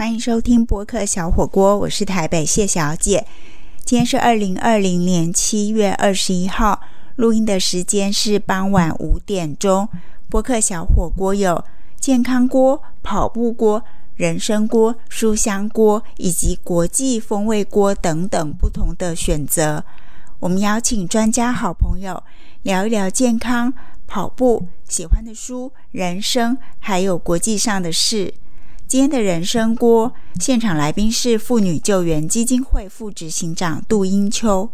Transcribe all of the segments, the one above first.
欢迎收听播客小火锅，我是台北谢小姐。今天是二零二零年七月二十一号，录音的时间是傍晚五点钟。播客小火锅有健康锅、跑步锅、人参锅、书香锅以及国际风味锅等等不同的选择。我们邀请专家好朋友聊一聊健康、跑步、喜欢的书、人生，还有国际上的事。今天的人生锅现场来宾是妇女救援基金会副执行长杜英秋。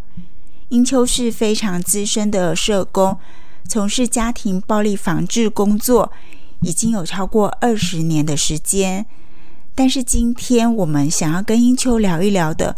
英秋是非常资深的社工，从事家庭暴力防治工作已经有超过二十年的时间。但是今天我们想要跟英秋聊一聊的，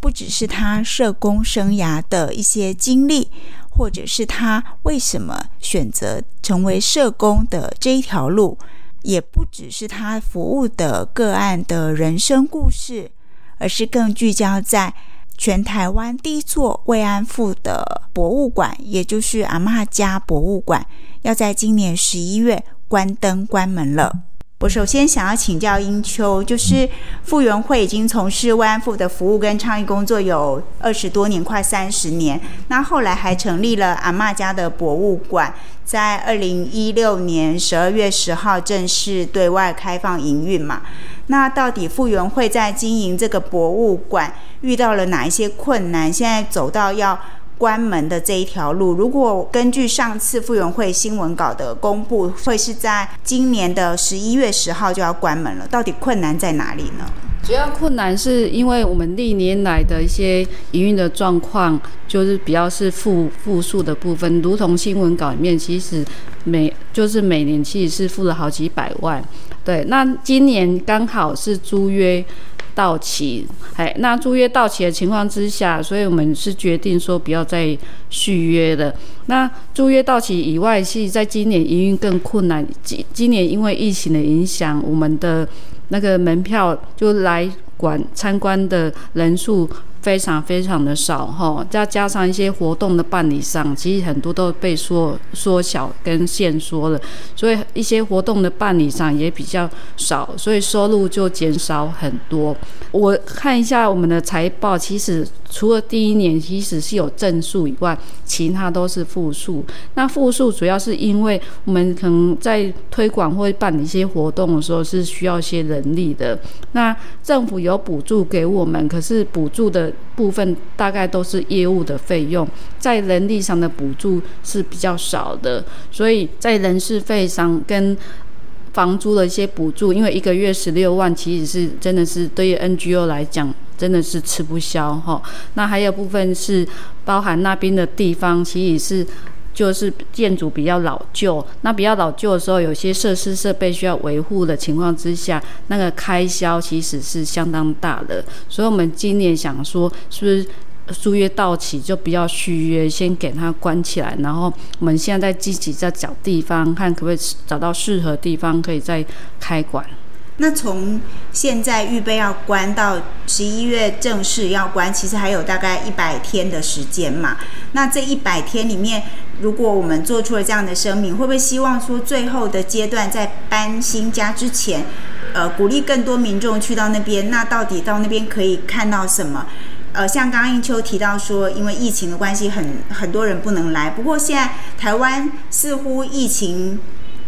不只是他社工生涯的一些经历，或者是他为什么选择成为社工的这一条路。也不只是他服务的个案的人生故事，而是更聚焦在全台湾第一座慰安妇的博物馆，也就是阿嬷家博物馆，要在今年十一月关灯关门了。我首先想要请教英秋，就是复原会已经从事慰安妇的服务跟倡议工作有二十多年，快三十年。那后来还成立了阿嬷家的博物馆，在二零一六年十二月十号正式对外开放营运嘛？那到底复原会在经营这个博物馆遇到了哪一些困难？现在走到要。关门的这一条路，如果根据上次复原会新闻稿的公布，会是在今年的十一月十号就要关门了。到底困难在哪里呢？主要困难是因为我们历年来的一些营运的状况，就是比较是负负数的部分，如同新闻稿里面，其实每就是每年其实是付了好几百万。对，那今年刚好是租约。到期，哎，那租约到期的情况之下，所以我们是决定说不要再续约的。那租约到期以外，是在今年营运更困难。今今年因为疫情的影响，我们的那个门票就来管参观的人数。非常非常的少哈，再加上一些活动的办理上，其实很多都被缩缩小跟限缩了，所以一些活动的办理上也比较少，所以收入就减少很多。我看一下我们的财报，其实除了第一年其实是有正数以外，其他都是负数。那负数主要是因为我们可能在推广或办理一些活动的时候是需要一些人力的，那政府有补助给我们，可是补助的。部分大概都是业务的费用，在人力上的补助是比较少的，所以在人事费上跟房租的一些补助，因为一个月十六万，其实是真的是对于 NGO 来讲真的是吃不消哈。那还有部分是包含那边的地方，其实是。就是建筑比较老旧，那比较老旧的时候，有些设施设备需要维护的情况之下，那个开销其实是相当大的。所以，我们今年想说，是不是租约到期就不要续约，先给它关起来，然后我们现在在积极在找地方，看可不可以找到适合地方，可以再开馆。那从现在预备要关到十一月正式要关，其实还有大概一百天的时间嘛。那这一百天里面，如果我们做出了这样的声明，会不会希望说最后的阶段在搬新家之前，呃，鼓励更多民众去到那边？那到底到那边可以看到什么？呃，像刚刚应秋提到说，因为疫情的关系，很很多人不能来。不过现在台湾似乎疫情。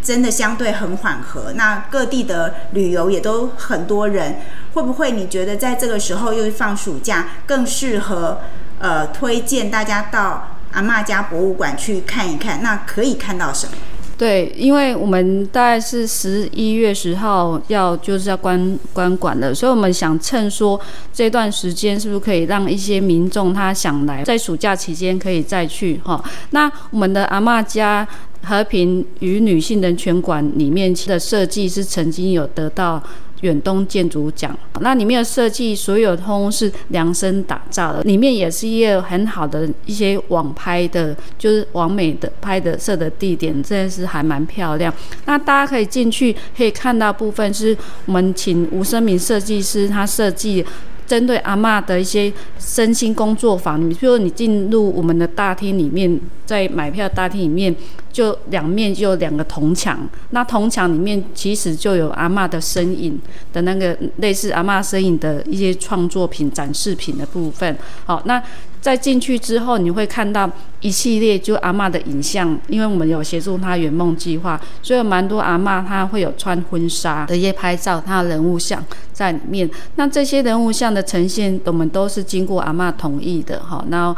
真的相对很缓和，那各地的旅游也都很多人，会不会你觉得在这个时候又放暑假，更适合呃推荐大家到阿妈家博物馆去看一看？那可以看到什么？对，因为我们大概是十一月十号要就是要关关馆了，所以我们想趁说这段时间是不是可以让一些民众他想来，在暑假期间可以再去哈？那我们的阿妈家。和平与女性人权馆里面的设计是曾经有得到远东建筑奖，那里面的设计所有通是量身打造的，里面也是一个很好的一些网拍的，就是网美的拍的摄的地点，真的是还蛮漂亮。那大家可以进去可以看到部分是我们请吴生明设计师他设计。针对阿妈的一些身心工作坊，你比如你进入我们的大厅里面，在买票大厅里面就两面就有两个铜墙，那铜墙里面其实就有阿嬷的身影的那个类似阿嬷身影的一些创作品、展示品的部分。好，那在进去之后，你会看到一系列就阿嬷的影像，因为我们有协助她圆梦计划，所以蛮多阿嬷她会有穿婚纱的一些拍照，她的人物像在里面。那这些人物像的呈现，我们都是经过阿嬷同意的，哈，那。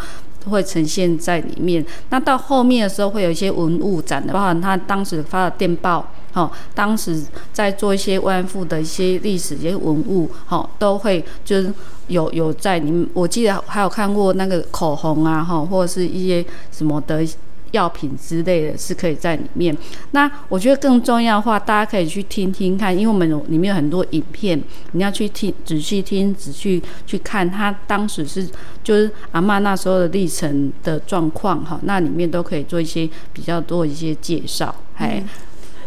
会呈现在里面。那到后面的时候，会有一些文物展的，包含他当时发的电报，哈，当时在做一些慰安妇的一些历史、一些文物，哈，都会就是有有在你们，我记得还有看过那个口红啊，哈，或者是一些什么的。药品之类的是可以在里面。那我觉得更重要的话，大家可以去听听看，因为我们有里面有很多影片，你要去听，仔细听，仔细去看，他当时是就是阿妈那时候的历程的状况哈，那里面都可以做一些比较多一些介绍。哎，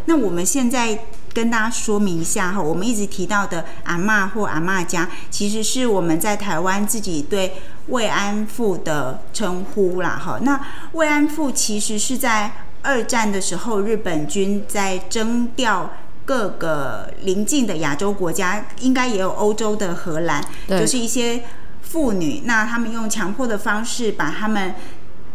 那我们现在。跟大家说明一下哈，我们一直提到的阿妈或阿妈家，其实是我们在台湾自己对慰安妇的称呼啦哈。那慰安妇其实是在二战的时候，日本军在征调各个邻近的亚洲国家，应该也有欧洲的荷兰，就是一些妇女，那他们用强迫的方式把他们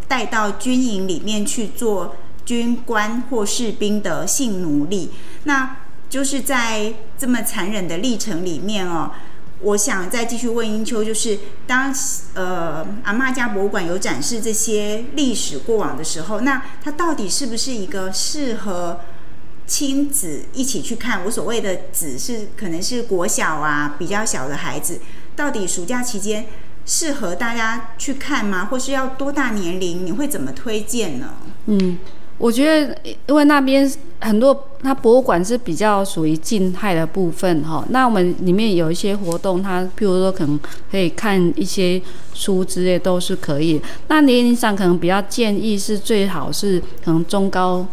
带到军营里面去做军官或士兵的性奴隶，那。就是在这么残忍的历程里面哦，我想再继续问英秋，就是当呃阿妈家博物馆有展示这些历史过往的时候，那它到底是不是一个适合亲子一起去看？我所谓的“子”是可能是国小啊比较小的孩子，到底暑假期间适合大家去看吗？或是要多大年龄？你会怎么推荐呢？嗯。我觉得，因为那边很多，它博物馆是比较属于静态的部分哈。那我们里面有一些活动，它譬如说可能可以看一些书之类都是可以。那年龄上可能比较建议是最好是可能中高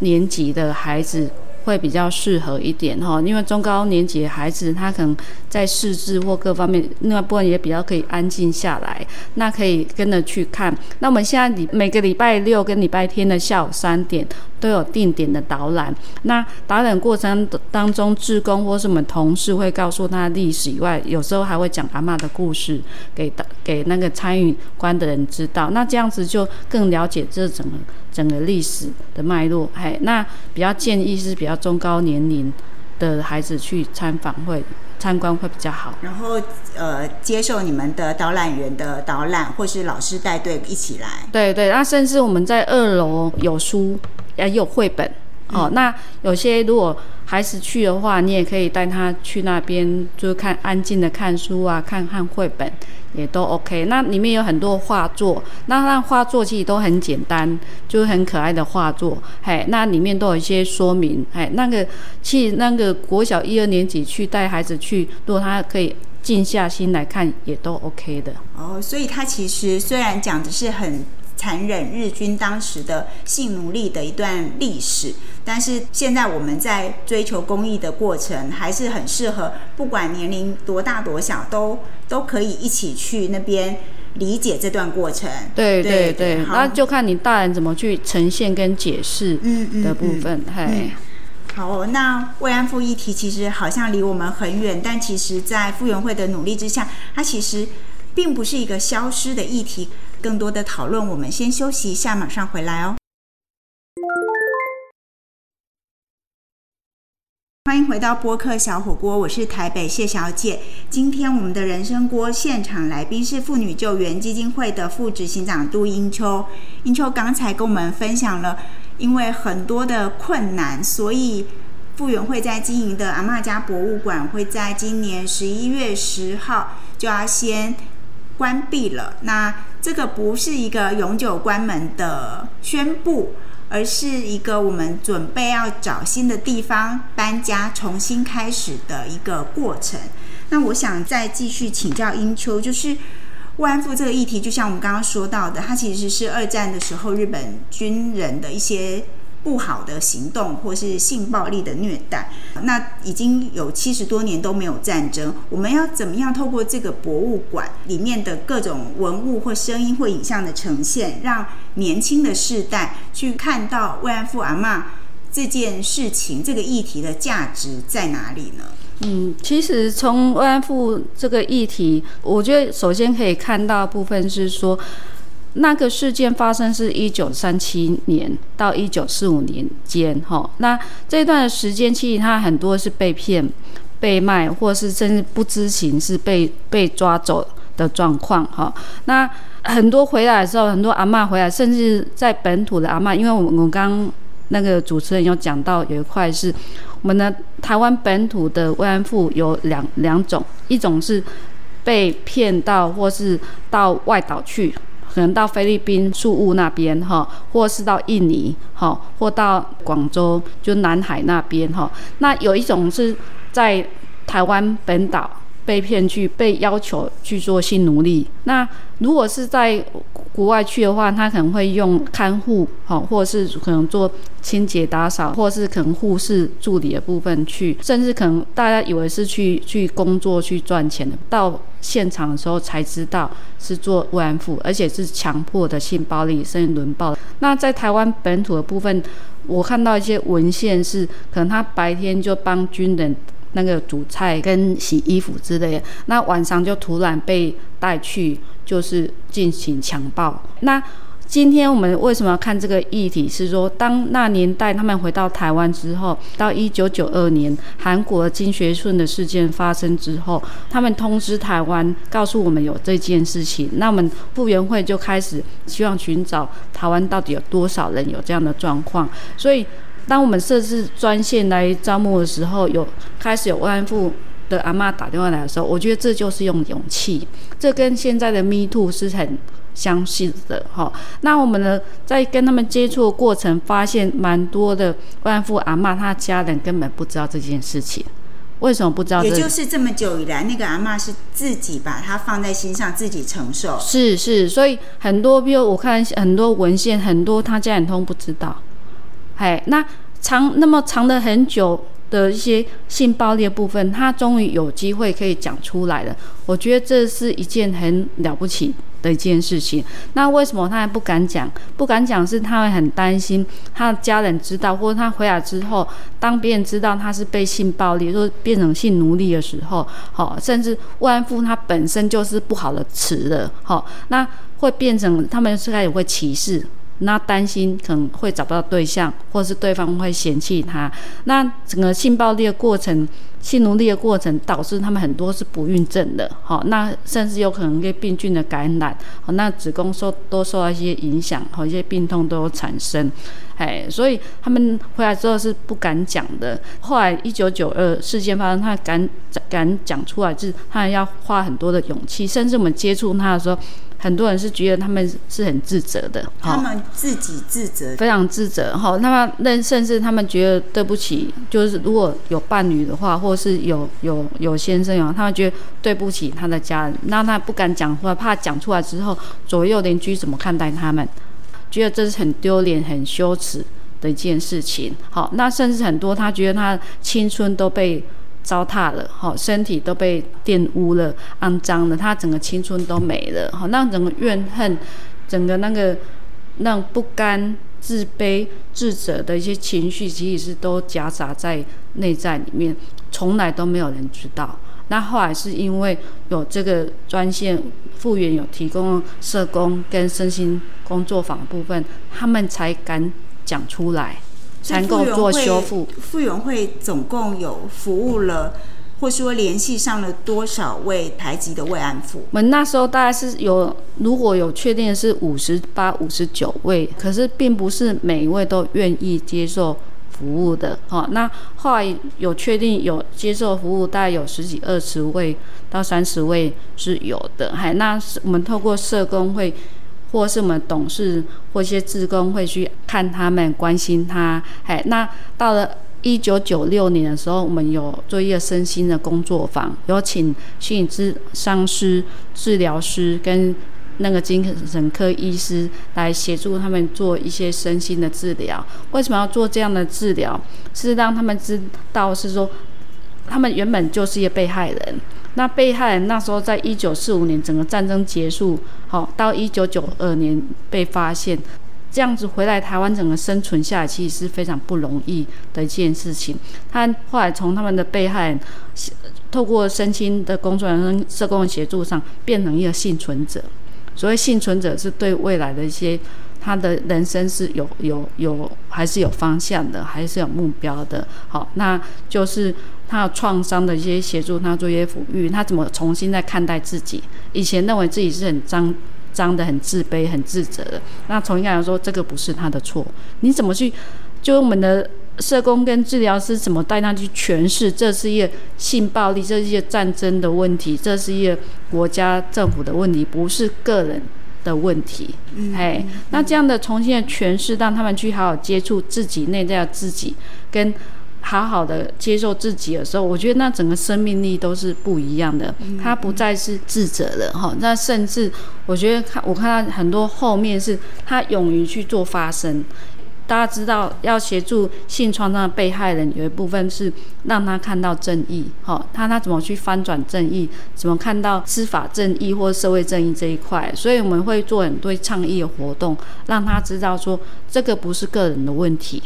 年级的孩子。会比较适合一点哈，因为中高年级的孩子他可能在识字或各方面那部分也比较可以安静下来，那可以跟着去看。那我们现在礼每个礼拜六跟礼拜天的下午三点都有定点的导览。那导览过程当中，志工或是我们同事会告诉他历史以外，有时候还会讲阿妈的故事给给那个参与观的人知道。那这样子就更了解这整个。整个历史的脉络，嘿，那比较建议是比较中高年龄的孩子去参访会参观会比较好。然后呃，接受你们的导览员的导览，或是老师带队一起来。对对，那甚至我们在二楼有书，也有绘本。哦，那有些如果孩子去的话，你也可以带他去那边，就是看安静的看书啊，看看绘本。也都 OK，那里面有很多画作，那那画作其实都很简单，就是很可爱的画作，嘿，那里面都有一些说明，嘿，那个去那个国小一二年级去带孩子去，如果他可以静下心来看，也都 OK 的。哦，所以他其实虽然讲的是很。残忍日军当时的性奴隶的一段历史，但是现在我们在追求公益的过程，还是很适合，不管年龄多大多小，都都可以一起去那边理解这段过程。对对对，那就看你大人怎么去呈现跟解释的部分。嘿，好，那慰安妇议题其实好像离我们很远，但其实在傅园慧的努力之下，它其实并不是一个消失的议题。更多的讨论，我们先休息一下，马上回来哦。欢迎回到播客小火锅，我是台北谢小姐。今天我们的人生锅现场来宾是妇女救援基金会的副执行长杜英秋。英秋刚才跟我们分享了，因为很多的困难，所以傅园会在经营的阿嬷家博物馆会在今年十一月十号就要先关闭了。那这个不是一个永久关门的宣布，而是一个我们准备要找新的地方搬家、重新开始的一个过程。那我想再继续请教英秋，就是慰安妇这个议题，就像我们刚刚说到的，它其实是二战的时候日本军人的一些不好的行动或是性暴力的虐待。那已经有七十多年都没有战争，我们要怎么样透过这个博物馆里面的各种文物或声音或影像的呈现，让年轻的世代去看到慰安妇阿嬷这件事情这个议题的价值在哪里呢？嗯，其实从慰安妇这个议题，我觉得首先可以看到部分是说，那个事件发生是一九三七年到一九四五年间，哈，那这段时间其实他很多是被骗、被卖，或是甚至不知情是被被抓走的状况，哈，那很多回来的时候，很多阿嬷回来，甚至在本土的阿嬷，因为我们我刚那个主持人有讲到有一块是。我们的台湾本土的慰安妇有两两种，一种是被骗到或是到外岛去，可能到菲律宾宿务那边哈，或是到印尼哈，或到广州就南海那边哈。那有一种是在台湾本岛。被骗去，被要求去做性奴隶。那如果是在国外去的话，他可能会用看护，好，或是可能做清洁打扫，或是可能护士助理的部分去，甚至可能大家以为是去去工作去赚钱的，到现场的时候才知道是做慰安妇，而且是强迫的性暴力，甚至轮暴。那在台湾本土的部分，我看到一些文献是，可能他白天就帮军人。那个煮菜跟洗衣服之类的，那晚上就突然被带去，就是进行强暴。那今天我们为什么要看这个议题？是说，当那年代他们回到台湾之后，到一九九二年韩国金学顺的事件发生之后，他们通知台湾，告诉我们有这件事情，那我们复原会就开始希望寻找台湾到底有多少人有这样的状况，所以。当我们设置专线来招募的时候，有开始有慰安妇的阿妈打电话来的时候，我觉得这就是用勇气，这跟现在的 Me Too 是很相似的哈。那我们呢，在跟他们接触的过程，发现蛮多的万富阿妈，她家人根本不知道这件事情，为什么不知道？也就是这么久以来，那个阿妈是自己把它放在心上，自己承受。是是，所以很多，比如我看很多文献，很多他家人通不知道。嘿，那长那么长的很久的一些性暴力的部分，他终于有机会可以讲出来了。我觉得这是一件很了不起的一件事情。那为什么他还不敢讲？不敢讲是他会很担心他的家人知道，或者他回来之后，当别人知道他是被性暴力，或变成性奴隶的时候，好，甚至慰安妇他本身就是不好的词了，好，那会变成他们是开始会歧视。那担心可能会找不到对象，或是对方会嫌弃他。那整个性暴力的过程、性奴隶的过程，导致他们很多是不孕症的。好，那甚至有可能一些病菌的感染，好，那子宫受都受到一些影响，好，一些病痛都有产生。哎，所以他们回来之后是不敢讲的。后来一九九二事件发生，他敢敢讲出来，就是他要花很多的勇气。甚至我们接触他的时候。很多人是觉得他们是很自责的，他们自己自责，非常自责哈。那么，那甚至他们觉得对不起，就是如果有伴侣的话，或是有有有先生啊，他们觉得对不起他的家人，那他不敢讲出来，怕讲出来之后左右邻居怎么看待他们，觉得这是很丢脸、很羞耻的一件事情。好，那甚至很多他觉得他青春都被。糟蹋了，哈，身体都被玷污了，肮脏了，他整个青春都没了，哈，那整个怨恨，整个那个那不甘、自卑、自责的一些情绪，其实是都夹杂在内在里面，从来都没有人知道。那后来是因为有这个专线复原，有提供社工跟身心工作坊部分，他们才敢讲出来。才够做修复。复原会总共有服务了，或说联系上了多少位台籍的慰安妇？我们那时候大概是有，如果有确定是五十八、五十九位，可是并不是每一位都愿意接受服务的。哈，那后来有确定有接受服务，大概有十几、二十位到三十位是有的。还那我们透过社工会。或是我们董事或一些职工会去看他们，关心他。哎，那到了一九九六年的时候，我们有做一个身心的工作坊，有请心理咨商师、治疗师跟那个精神科医师来协助他们做一些身心的治疗。为什么要做这样的治疗？是让他们知道是说，他们原本就是一个被害人。那被害人那时候在一九四五年整个战争结束，好到一九九二年被发现。这样子回来台湾，整个生存下来其实是非常不容易的一件事情。他后来从他们的被害人，透过身心的工作人员、社工的协助上，变成一个幸存者。所谓幸存者，是对未来的一些他的人生是有有有还是有方向的，还是有目标的。好，那就是他有创伤的一些协助，他做一些抚育，他怎么重新再看待自己？以前认为自己是很脏。脏的很自卑、很自责的，那从应该来说，这个不是他的错。你怎么去？就我们的社工跟治疗师怎么带他去诠释？这是一个性暴力，这是一个战争的问题，这是一个国家政府的问题，不是个人的问题。哎，那这样的重新的诠释，让他们去好好接触自己内在的自己跟。好好的接受自己的时候，我觉得那整个生命力都是不一样的。他不再是智者了哈，那甚至我觉得看我看到很多后面是他勇于去做发声。大家知道要协助性创伤的被害人，有一部分是让他看到正义，哈，他他怎么去翻转正义，怎么看到司法正义或社会正义这一块。所以我们会做很多倡议的活动，让他知道说这个不是个人的问题。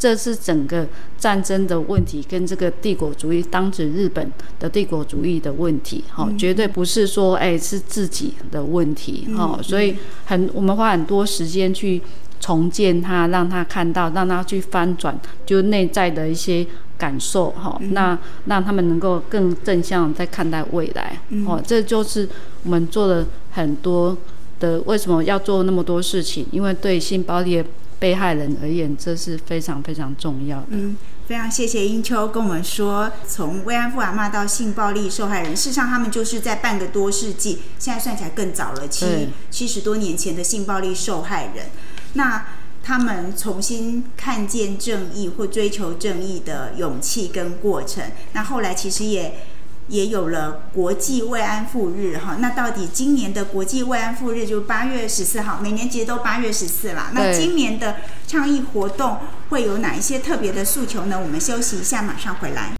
这是整个战争的问题，跟这个帝国主义，当时日本的帝国主义的问题，哈，绝对不是说，哎，是自己的问题，哈，所以很，我们花很多时间去重建他，让他看到，让他去翻转，就内在的一些感受，哈，那让他们能够更正向在看待未来，哦，这就是我们做了很多的，为什么要做那么多事情？因为对性暴力。被害人而言，这是非常非常重要的。嗯，非常谢谢英秋跟我们说，从慰安妇阿妈到性暴力受害人，事实上他们就是在半个多世纪，现在算起来更早了，七七十多年前的性暴力受害人。那他们重新看见正义或追求正义的勇气跟过程，那后来其实也。也有了国际慰安妇日哈，那到底今年的国际慰安妇日就八月十四号，每年其实都八月十四啦。那今年的倡议活动会有哪一些特别的诉求呢？我们休息一下，马上回来。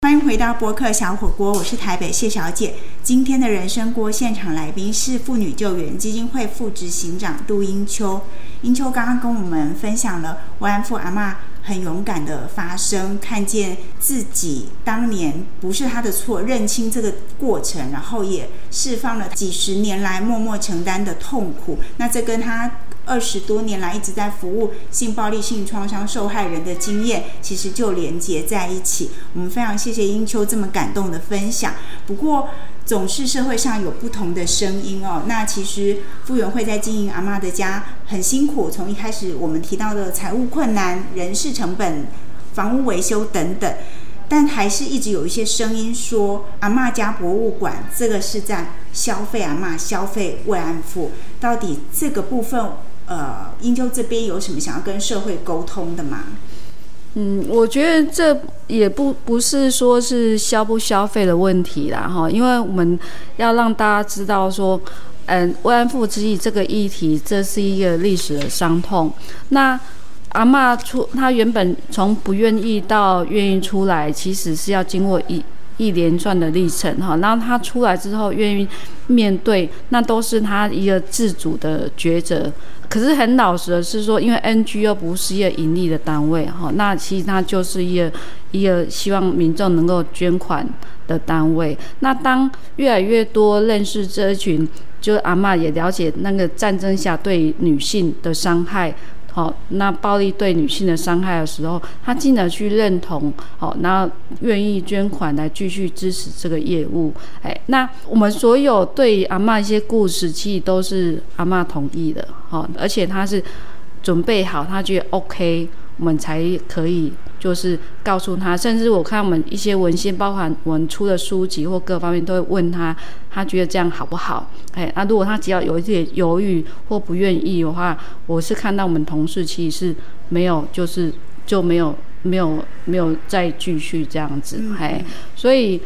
欢迎回到博客小火锅，我是台北谢小姐。今天的人生锅现场来宾是妇女救援基金会副执行长杜英秋。英秋刚刚跟我们分享了慰安妇阿妈。很勇敢的发声，看见自己当年不是他的错，认清这个过程，然后也释放了几十年来默默承担的痛苦。那这跟他。二十多年来一直在服务性暴力、性创伤受害人的经验，其实就连接在一起。我们非常谢谢英秋这么感动的分享。不过，总是社会上有不同的声音哦。那其实傅园慧在经营阿妈的家很辛苦，从一开始我们提到的财务困难、人事成本、房屋维修等等，但还是一直有一些声音说，阿妈家博物馆这个是在消费阿妈、消费慰安妇。到底这个部分？呃，英秋这边有什么想要跟社会沟通的吗？嗯，我觉得这也不不是说是消不消费的问题啦，哈，因为我们要让大家知道说，嗯，慰安妇之意这个议题，这是一个历史的伤痛。那阿妈出，她原本从不愿意到愿意出来，其实是要经过一。一连串的历程哈，然后他出来之后愿意面对，那都是他一个自主的抉择。可是很老实的是说，因为 NGO 不是一个盈利的单位哈，那其实它就是一个一个希望民众能够捐款的单位。那当越来越多认识这一群，就阿妈也了解那个战争下对女性的伤害。好，那暴力对女性的伤害的时候，他进而去认同，好，那愿意捐款来继续支持这个业务。哎，那我们所有对阿妈一些故事，其实都是阿妈同意的，好，而且他是准备好，他觉得 OK。我们才可以，就是告诉他，甚至我看我们一些文献，包含我们出的书籍或各方面，都会问他，他觉得这样好不好？哎，那如果他只要有一点犹豫或不愿意的话，我是看到我们同事其实是没有，就是就没有没有没有再继续这样子，哎，所以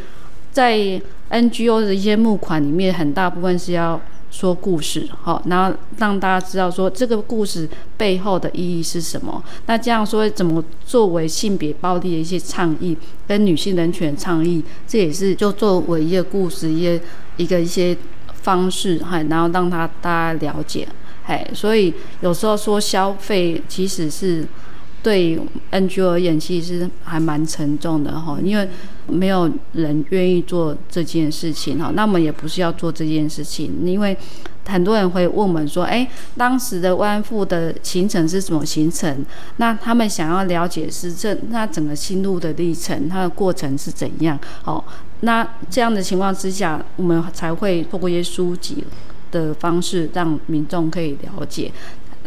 在 NGO 的一些募款里面，很大部分是要说故事，好，然后让大家知道说这个故事背后的意义是什么。那这样说，怎么作为性别暴力的一些倡议，跟女性人权倡议，这也是就作为一个故事，一个一个一些方式，哈，然后让他大家了解，哎，所以有时候说消费其实是。对 NGO 而言，其实还蛮沉重的哈，因为没有人愿意做这件事情哈。那么也不是要做这件事情，因为很多人会问我们说：“哎，当时的慰安妇的行程是怎么形成？那他们想要了解是这那整个心路的历程，它的过程是怎样？哦，那这样的情况之下，我们才会透过一些书籍的方式，让民众可以了解。”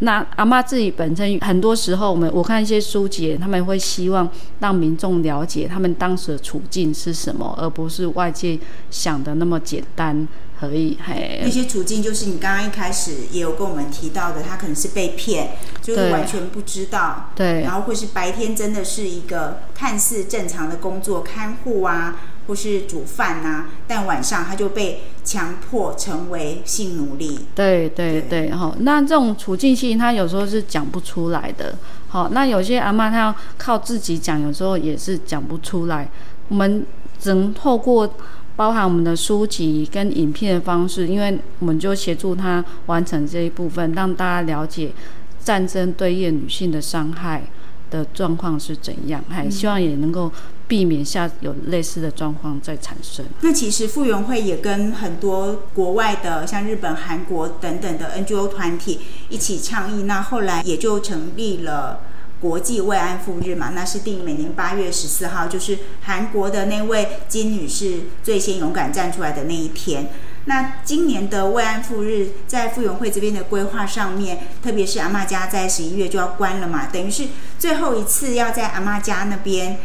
那阿妈自己本身很多时候，我们我看一些书籍，他们会希望让民众了解他们当时的处境是什么，而不是外界想的那么简单可以。嘿，那些处境就是你刚刚一开始也有跟我们提到的，他可能是被骗，就是完全不知道。对。然后或是白天真的是一个看似正常的工作，看护啊。或是煮饭呐，但晚上他就被强迫成为性奴隶。对对对，哈，那这种处境性，他有时候是讲不出来的。好，那有些阿妈她要靠自己讲，有时候也是讲不出来。我们只能透过包含我们的书籍跟影片的方式，因为我们就协助她完成这一部分，让大家了解战争对于女性的伤害的状况是怎样，还希望也能够。避免下有类似的状况再产生。那其实傅园会也跟很多国外的，像日本、韩国等等的 NGO 团体一起倡议。那后来也就成立了国际慰安妇日嘛，那是定每年八月十四号，就是韩国的那位金女士最先勇敢站出来的那一天。那今年的慰安妇日在傅园会这边的规划上面，特别是阿妈家在十一月就要关了嘛，等于是最后一次要在阿妈家那边。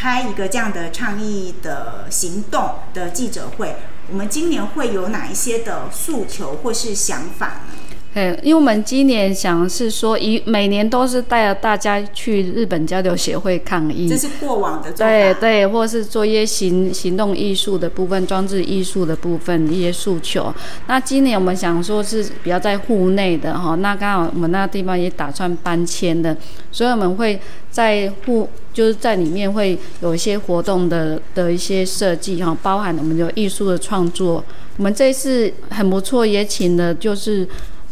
开一个这样的倡议的行动的记者会，我们今年会有哪一些的诉求或是想法呢？对，因为我们今年想是说，一每年都是带着大家去日本交流协会抗议，这是过往的对对，或是做一些行行动艺术的部分、装置艺术的部分一些诉求。那今年我们想说是比较在户内的哈，那刚好我们那地方也打算搬迁的，所以我们会在户就是在里面会有一些活动的的一些设计哈，包含我们有艺术的创作。我们这次很不错，也请了就是。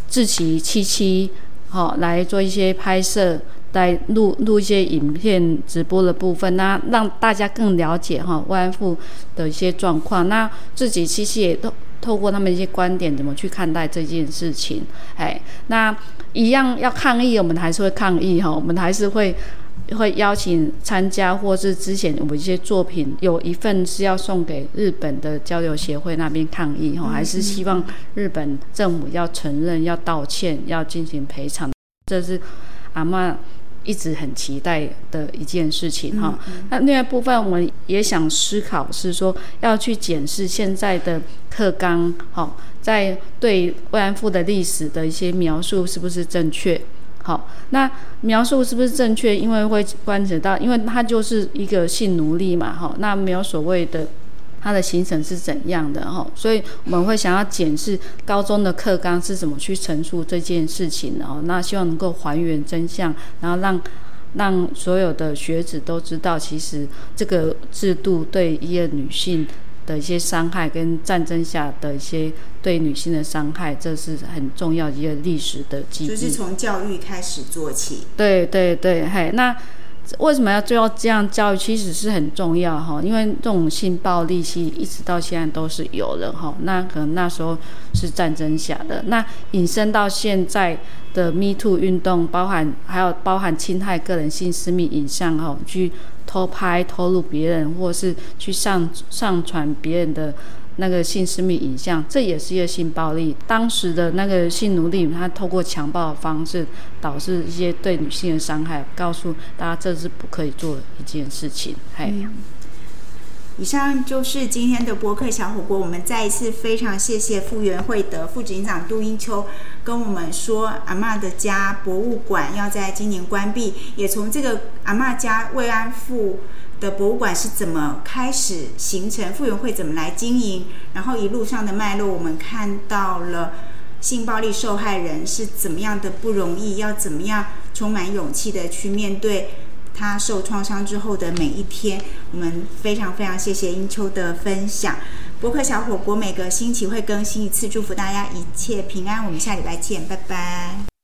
自己七七，好来做一些拍摄，来录录一些影片直播的部分，那让大家更了解哈慰安妇的一些状况。那自己七七也透透过他们一些观点，怎么去看待这件事情？哎，那一样要抗议，我们还是会抗议哈，我们还是会。会邀请参加，或是之前我们一些作品有一份是要送给日本的交流协会那边抗议哈，还是希望日本政府要承认、要道歉、要进行赔偿，这是阿妈一直很期待的一件事情哈。那另外部分我们也想思考是说，要去检视现在的课纲哈，在对慰安妇的历史的一些描述是不是正确。好，那描述是不是正确？因为会关扯到，因为它就是一个性奴隶嘛，哈，那没有所谓的它的行程是怎样的，哈，所以我们会想要检视高中的课纲是怎么去陈述这件事情的，哦，那希望能够还原真相，然后让让所有的学子都知道，其实这个制度对一个女性。的一些伤害跟战争下的一些对女性的伤害，这是很重要一个历史的记忆。就是从教育开始做起。对对对，嘿，那为什么要最后这样教育？其实是很重要哈，因为这种性暴力其实一直到现在都是有的哈。那可能那时候是战争下的，那引申到现在的 Me Too 运动，包含还有包含侵害个人性私密影像哈，去。偷拍、偷录别人，或是去上上传别人的那个性私密影像，这也是一个性暴力。当时的那个性奴隶，他透过强暴的方式，导致一些对女性的伤害，告诉大家这是不可以做的一件事情。嘿。以上就是今天的博客小火锅。我们再一次非常谢谢复原会的副警长杜英秋跟我们说，阿妈的家博物馆要在今年关闭，也从这个阿妈家慰安妇的博物馆是怎么开始形成，傅园会怎么来经营，然后一路上的脉络，我们看到了性暴力受害人是怎么样的不容易，要怎么样充满勇气的去面对他受创伤之后的每一天。我们非常非常谢谢英秋的分享。博客小火锅每个星期会更新一次，祝福大家一切平安。我们下礼拜见，拜拜。